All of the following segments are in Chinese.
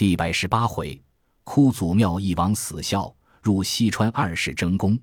第百十八回，哭祖庙一王死孝，入西川二世争功。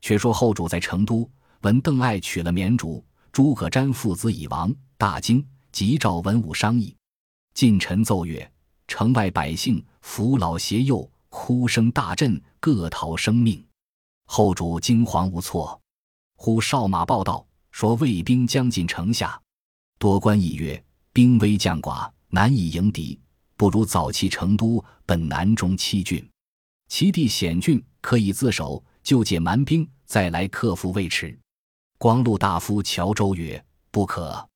却说后主在成都，闻邓艾娶了绵竹，诸葛瞻父子已亡，大惊，急召文武商议。近臣奏曰：“城外百姓扶老携幼，哭声大震，各逃生命。”后主惊惶无措。忽哨马报道说，魏兵将近城下。多官议曰：“兵微将寡，难以迎敌。”不如早弃成都，本南中七郡，其地险峻，可以自守，就解蛮兵，再来克服未迟。光禄大夫乔州曰：“不可，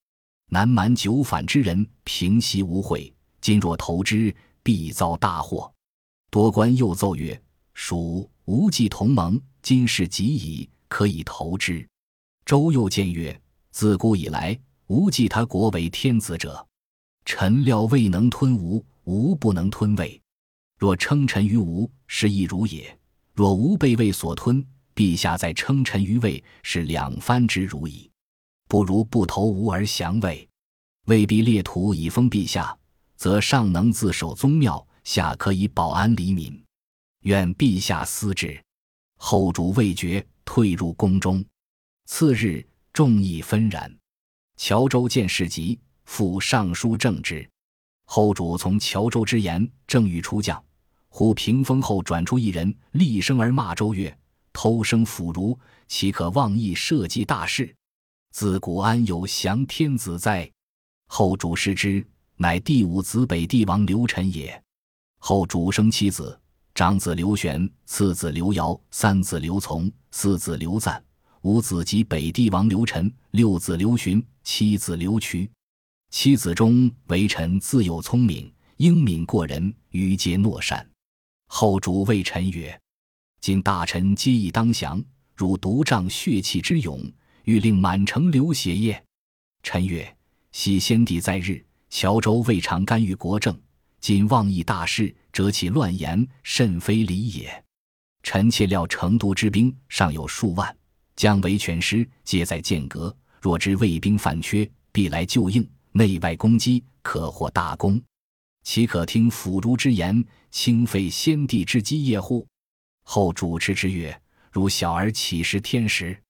南蛮久反之人，平息无悔。今若投之，必遭大祸。”多官又奏曰：“蜀无忌同盟，今事急矣，可以投之。”周又谏曰：“自古以来，无忌他国为天子者，臣料未能吞吴。”吾不能吞魏，若称臣于吴，是亦如也；若吾被魏所吞，陛下再称臣于魏，是两番之如矣。不如不投吴而降魏，魏必列土以封陛下，则上能自守宗庙，下可以保安黎民。愿陛下思之。后主未决，退入宫中。次日，众议纷然。谯州见事急，复上书正之。后主从乔州之言，正欲出将，忽屏风后转出一人，厉声而骂周曰：“偷生腐儒，岂可妄议社稷大事？自古安有降天子哉？”后主视之，乃第五子北帝王刘臣也。后主生七子：长子刘玄，次子刘尧，三子刘琮，四子刘赞，五子即北帝王刘臣，六子刘询，七子刘渠。妻子中，为臣自幼聪明，英敏过人，愚皆懦善。后主谓臣曰：“今大臣皆已当降，汝独仗血气之勇，欲令满城流血耶？”臣曰：“昔先帝在日，乔州未尝干预国政，今妄议大事，折起乱言，甚非礼也。臣妾料成都之兵尚有数万，将为全师，皆在剑阁。若知魏兵犯缺，必来救应。”内外攻击，可获大功，岂可听腐儒之言，轻废先帝之基业乎？后主持之曰：“如小儿岂识天时？”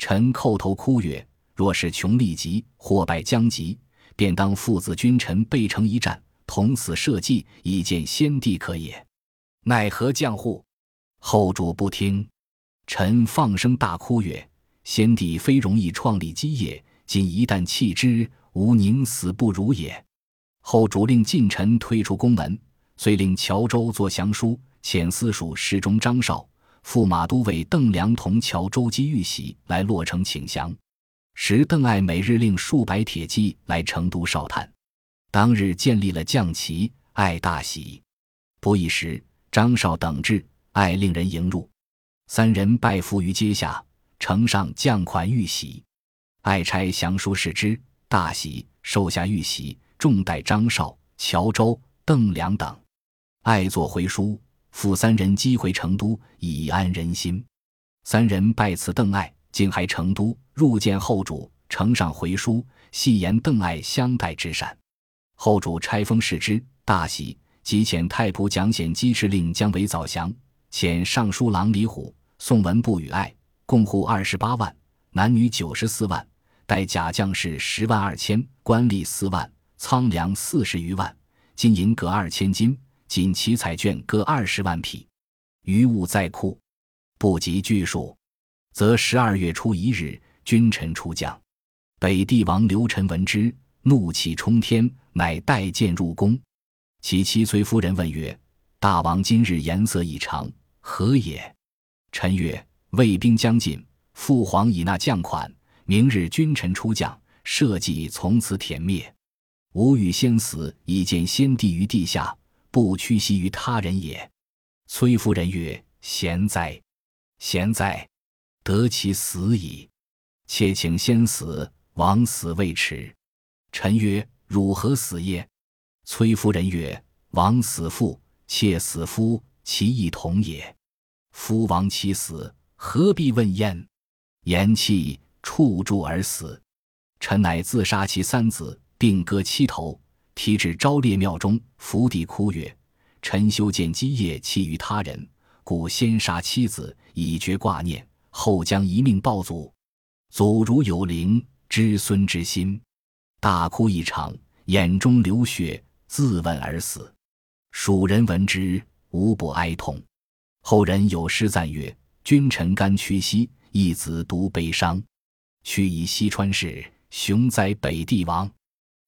臣叩头哭曰：“若是穷力极，或败将急，便当父子君臣背成一战，同死社稷，以见先帝可也。奈何将乎？”后主不听，臣放声大哭曰：“先帝非容易创立基业，今一旦弃之。”吾宁死不如也。后主令近臣退出宫门，遂令乔州作降书，遣司属侍中张绍、驸马都尉邓良同乔州机玉玺来洛城请降。时邓艾每日令数百铁骑来成都哨探。当日建立了将旗，艾大喜。不一时，张绍等至，艾令人迎入，三人拜伏于阶下，呈上将款玉玺。艾差降书视之。大喜，受下玉玺，重待张绍、乔州、邓良等。爱作回书，复三人击回成都，以安人心。三人拜辞邓艾，进还成都，入见后主，呈上回书，细言邓艾相待之善。后主拆封视之，大喜，即遣太仆蒋显机敕令姜维早降，遣尚书郎李虎、宋文部与爱，共户二十八万，男女九十四万。带甲将士十万二千，官吏四万，仓粮四十余万，金银各二千斤，锦旗彩绢各二十万匹，余物在库，不及巨数，则十二月初一日，君臣出将。北帝王刘臣闻之，怒气冲天，乃带剑入宫。其妻崔夫人问曰：“大王今日颜色异常，何也？”臣曰：“魏兵将近，父皇已纳将款。”明日君臣出将，社稷从此殄灭。吾欲先死，以见先帝于地下，不屈膝于他人也。崔夫人曰：“贤哉，贤哉，得其死矣。妾请先死，枉死未迟。”臣曰：“汝何死也？”崔夫人曰：“枉死父，妾死夫，其义同也。夫亡妻死，何必问焉？”言讫。触柱而死，臣乃自杀其三子，并割七头，提至昭烈庙中，伏地哭曰：“臣修建基业弃于他人，故先杀妻子以绝挂念，后将一命报祖。祖如有灵，知孙之心，大哭一场，眼中流血，自刎而死。蜀人闻之，无不哀痛。后人有诗赞曰：“君臣甘屈膝，一子独悲伤。屈以西川氏，雄哉北地王。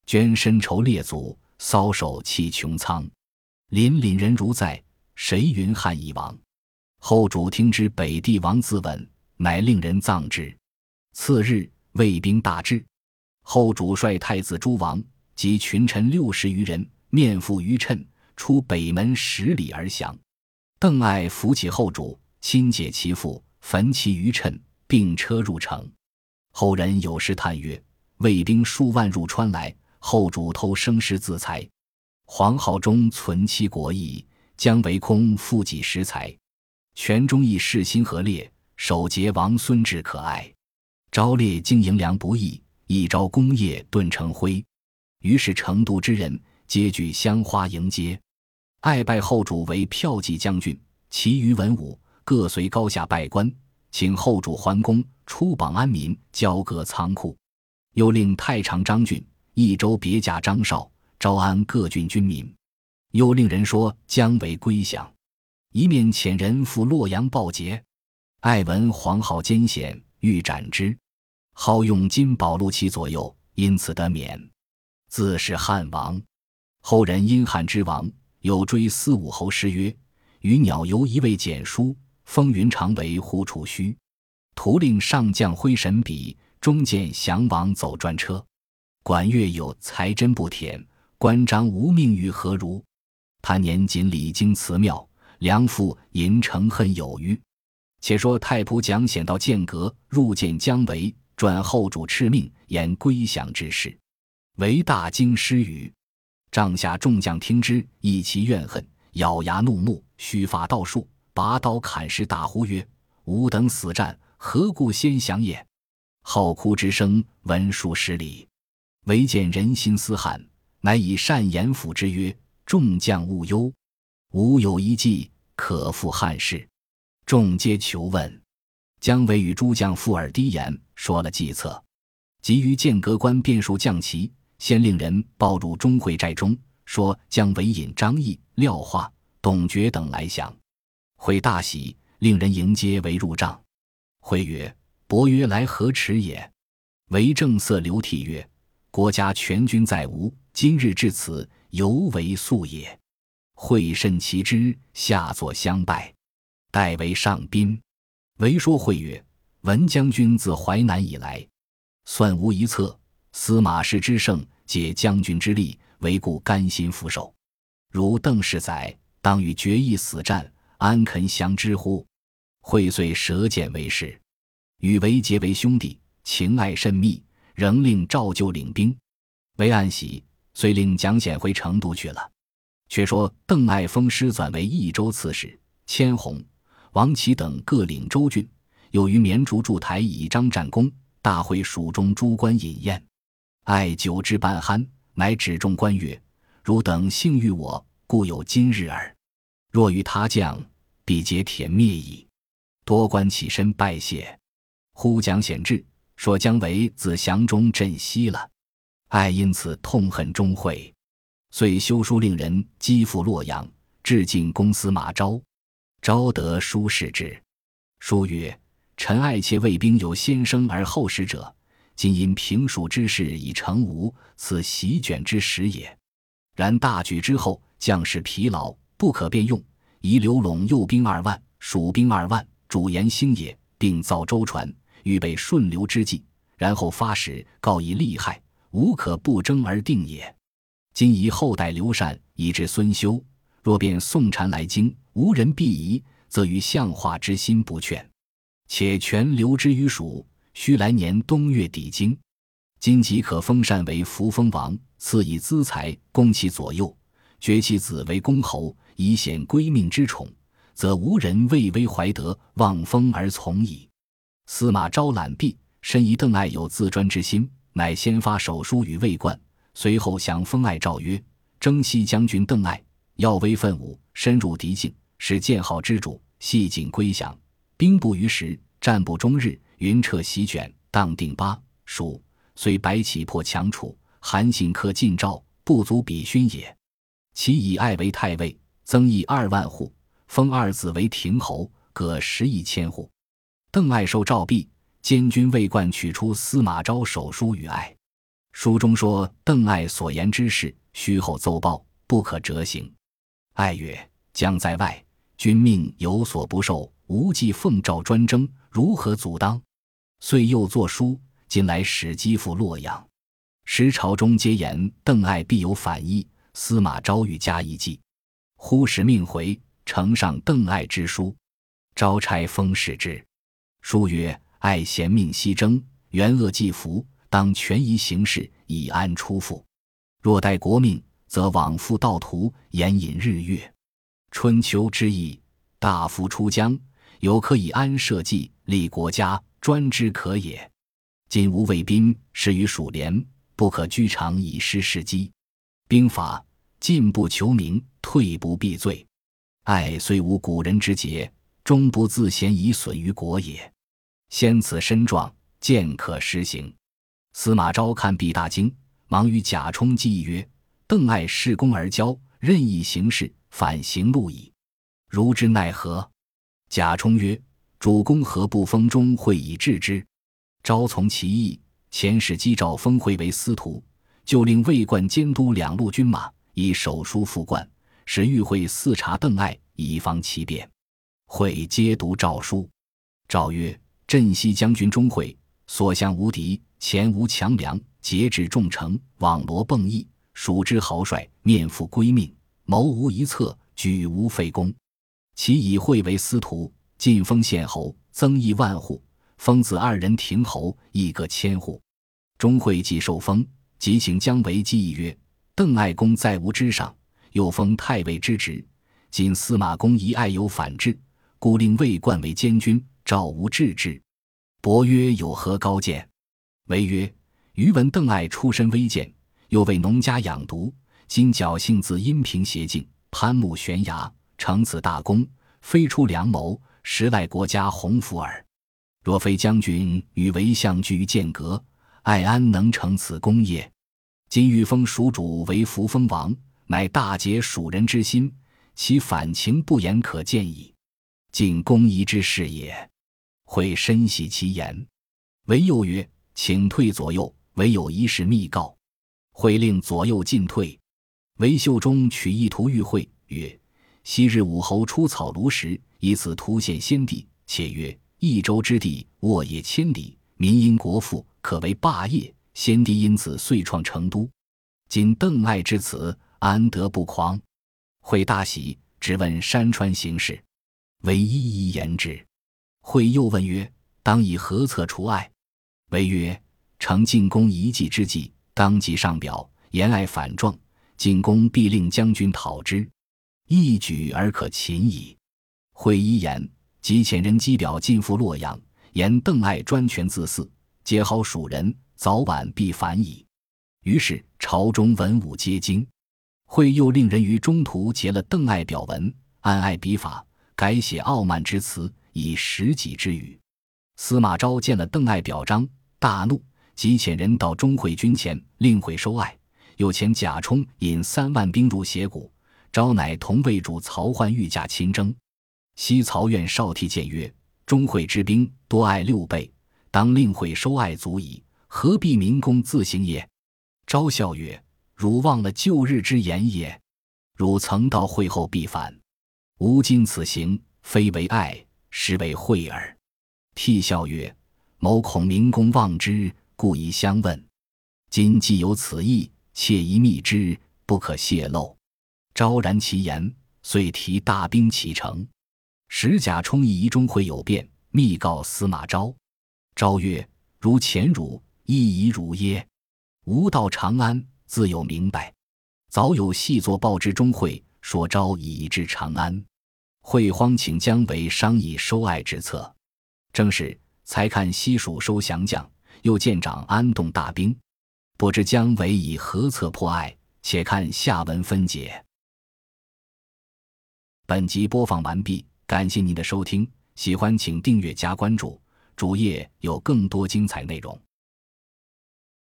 捐身酬列祖，搔首泣穹苍。”凛凛人如在，谁云汉已亡？后主听之，北帝王自刎，乃令人葬之。次日，魏兵大至，后主率太子诸王及群臣六十余人，面负于谶，出北门十里而降。邓艾扶起后主，亲解其父，焚其余谶，并车入城。后人有诗叹曰：“魏兵数万入川来，后主偷生尸自裁。”黄皓中存其国义，将为空负己食财。全忠义士心何烈，守节王孙志可爱。昭烈经营良不易，一朝功业顿成灰。于是成都之人皆举香花迎接。爱拜后主为骠骑将军，其余文武各随高下拜官，请后主还宫，出榜安民，交割仓库。又令太常张俊、益州别驾张绍。招安各郡军民，又令人说姜维归降，一面遣人赴洛阳报捷。爱闻黄皓奸险，欲斩之。好用金宝禄其左右，因此得免。自是汉王。后人因汉之王，有追思武侯诗曰：“与鸟游一味简书，风云长为呼楚虚。徒令上将挥神笔，中见降王走专车。管乐有才真不舔。”关张无命于何如？他年仅礼经祠庙，梁父吟成恨有余。且说太仆蒋显到剑阁，入见姜维，转后主敕命，言归降之事。为大惊失语，帐下众将听之，一齐怨恨，咬牙怒目，须发倒竖，拔刀砍石，大呼曰：“吾等死战，何故先降也？”号哭之声闻数十里，唯见人心思汉。乃以善言抚之曰：“众将勿忧，吾有一计可复汉室。”众皆求问。姜维与诸将附耳低言，说了计策。急于剑阁关变数将旗，先令人报入钟会寨中，说姜维引张翼、廖化、董厥等来降。会大喜，令人迎接为入帐。会曰：“伯约来何迟也？”为正色流涕曰：“国家全军在吴。”今日至此，犹为素也。会甚其之，下作相拜，代为上宾。为说会曰：“闻将军自淮南以来，算无一策。司马氏之胜，借将军之力，唯故甘心俯首。如邓氏载，当与决一死战，安肯降之乎？”会遂舍简为士，与韦结为兄弟，情爱甚密，仍令赵就领兵。韦暗喜。遂令蒋显回成都去了。却说邓艾封师转为益州刺史，千弘、王启等各领州郡，又于绵竹筑台以彰战功，大会蜀中诸官饮宴。艾酒至半酣，乃指众官曰：“汝等幸遇我，故有今日耳。若与他将，必皆殄灭矣。”多官起身拜谢。忽蒋显至，说姜维自降中镇西了。爱因此痛恨钟会，遂修书令人击赴洛阳，致敬公司马昭。昭得书视之，书曰：“臣爱妾卫兵有先生而后使者，今因平蜀之事已成吴，此席卷之时也。然大举之后，将士疲劳，不可便用，宜刘陇右兵二万，蜀兵二万，主言兴也，并造舟船，预备顺流之计，然后发使告以利害。”无可不争而定也。今宜后代刘禅以至孙休，若变宋禅来京，无人必疑，则于相化之心不劝。且全留之于蜀，须来年冬月抵京。今即可封禅为扶风王，赐以资财，供其左右，爵其子为公侯，以显归命之宠，则无人畏威怀德，望风而从矣。司马昭览毕，深疑邓艾有自专之心。乃先发手书与魏冠，随后降封艾诏曰：征西将军邓艾，耀威奋武，深入敌境，是剑号之主，系紧归降。兵不逾时，战不终日，云彻席卷，荡定巴蜀。虽白起破强楚，韩信克晋赵，不足比勋也。其以爱为太尉，增邑二万户，封二子为亭侯，各十亿千户。邓艾受诏毙，监军魏冠取出司马昭手书与爱。书中说邓艾所言之事，虚后奏报，不可折行。艾曰：“将在外，君命有所不受，无忌奉诏专征，如何阻当？”遂又作书，今来使击赴洛阳。时朝中皆言邓艾必有反意，司马昭欲加一计。忽使命回，呈上邓艾之书。招差封使之。书曰：“爱贤命西征，元恶既服。”当权宜行事，以安出复。若待国命，则往复道途，延引日月。春秋之意，大夫出疆，有可以安社稷，立国家，专之可也。今无卫兵，始于蜀连，不可居长以失时机。兵法进不求名，退不避罪。爱虽无古人之节，终不自嫌以损于国也。先此身状，渐可施行。司马昭看毕大惊，忙与贾充计议曰：“邓艾恃功而骄，任意行事，反行路矣。如之奈何？”贾充曰：“主公何不封钟会以治之？”昭从其意，遣使击赵封会为司徒，就令魏冠监督两路军马，以手书复冠，使与会四察邓艾，以防其变。会皆读诏书。诏曰：“镇西将军钟会，所向无敌。”前无强梁，节制众城，网罗迸翼，蜀之豪帅，面负归命，谋无一策，举无废功。其以会为司徒，晋封县侯，增邑万户，封子二人亭侯，一各千户。钟会既受封，即请姜维计议曰：“邓艾公在吾之上，又封太尉之职。今司马公疑爱有反制，故令魏冠为监军，召吾治之。”伯曰：“有何高见？”为曰：“余闻邓艾出身微贱，又为农家养犊，今侥幸自阴平邪径，攀木悬崖，成此大功，非出良谋，实赖国家鸿福耳。若非将军与为相居于剑阁，艾安能成此功业？今欲封蜀主为扶风王，乃大解蜀人之心，其反情不言可见矣。尽公仪之事也。”会深喜其言，唯又曰。请退左右，唯有一事密告。会令左右进退。韦秀中取一图谕会曰：“昔日武侯出草庐时，以此图献先帝。且曰：益州之地，沃野千里，民因国富，可为霸业。先帝因此遂创成都。今邓艾之词，安得不狂？”会大喜，只问山川形势，唯一一言之。会又问曰：“当以何策除艾？”为曰：“成进攻一计之计，当即上表，言爱反状，进攻必令将军讨之，一举而可擒矣。”会一言，即遣人机表进赴洛阳，言邓艾专权自肆，结好蜀人，早晚必反矣。于是朝中文武皆惊。会又令人于中途截了邓艾表文，按艾笔法改写傲慢之词，以实己之语。司马昭见了邓艾表彰。大怒，即遣人到钟会军前，令会收爱。又遣贾充引三万兵入斜谷，昭乃同魏主曹奂御驾亲征。西曹院少替谏曰：“钟会之兵多爱六倍，当令会收爱足矣，何必民工自行也？”昭笑曰：“汝忘了旧日之言也。汝曾到会后必反，吾今此行，非为爱，实为惠耳。”替笑曰。某恐明公忘之，故以相问。今既有此意，切宜密之，不可泄露。昭然其言，遂提大兵启程。使贾充以疑中会有变，密告司马昭。昭曰：“如前汝亦以汝耶？吾到长安，自有明白。早有细作报之中会，说昭已至长安。会慌，请姜维商议收爱之策。正是。”才看西蜀收降将，又见长安动大兵，不知姜维以何策破艾？且看下文分解。本集播放完毕，感谢您的收听，喜欢请订阅加关注，主页有更多精彩内容。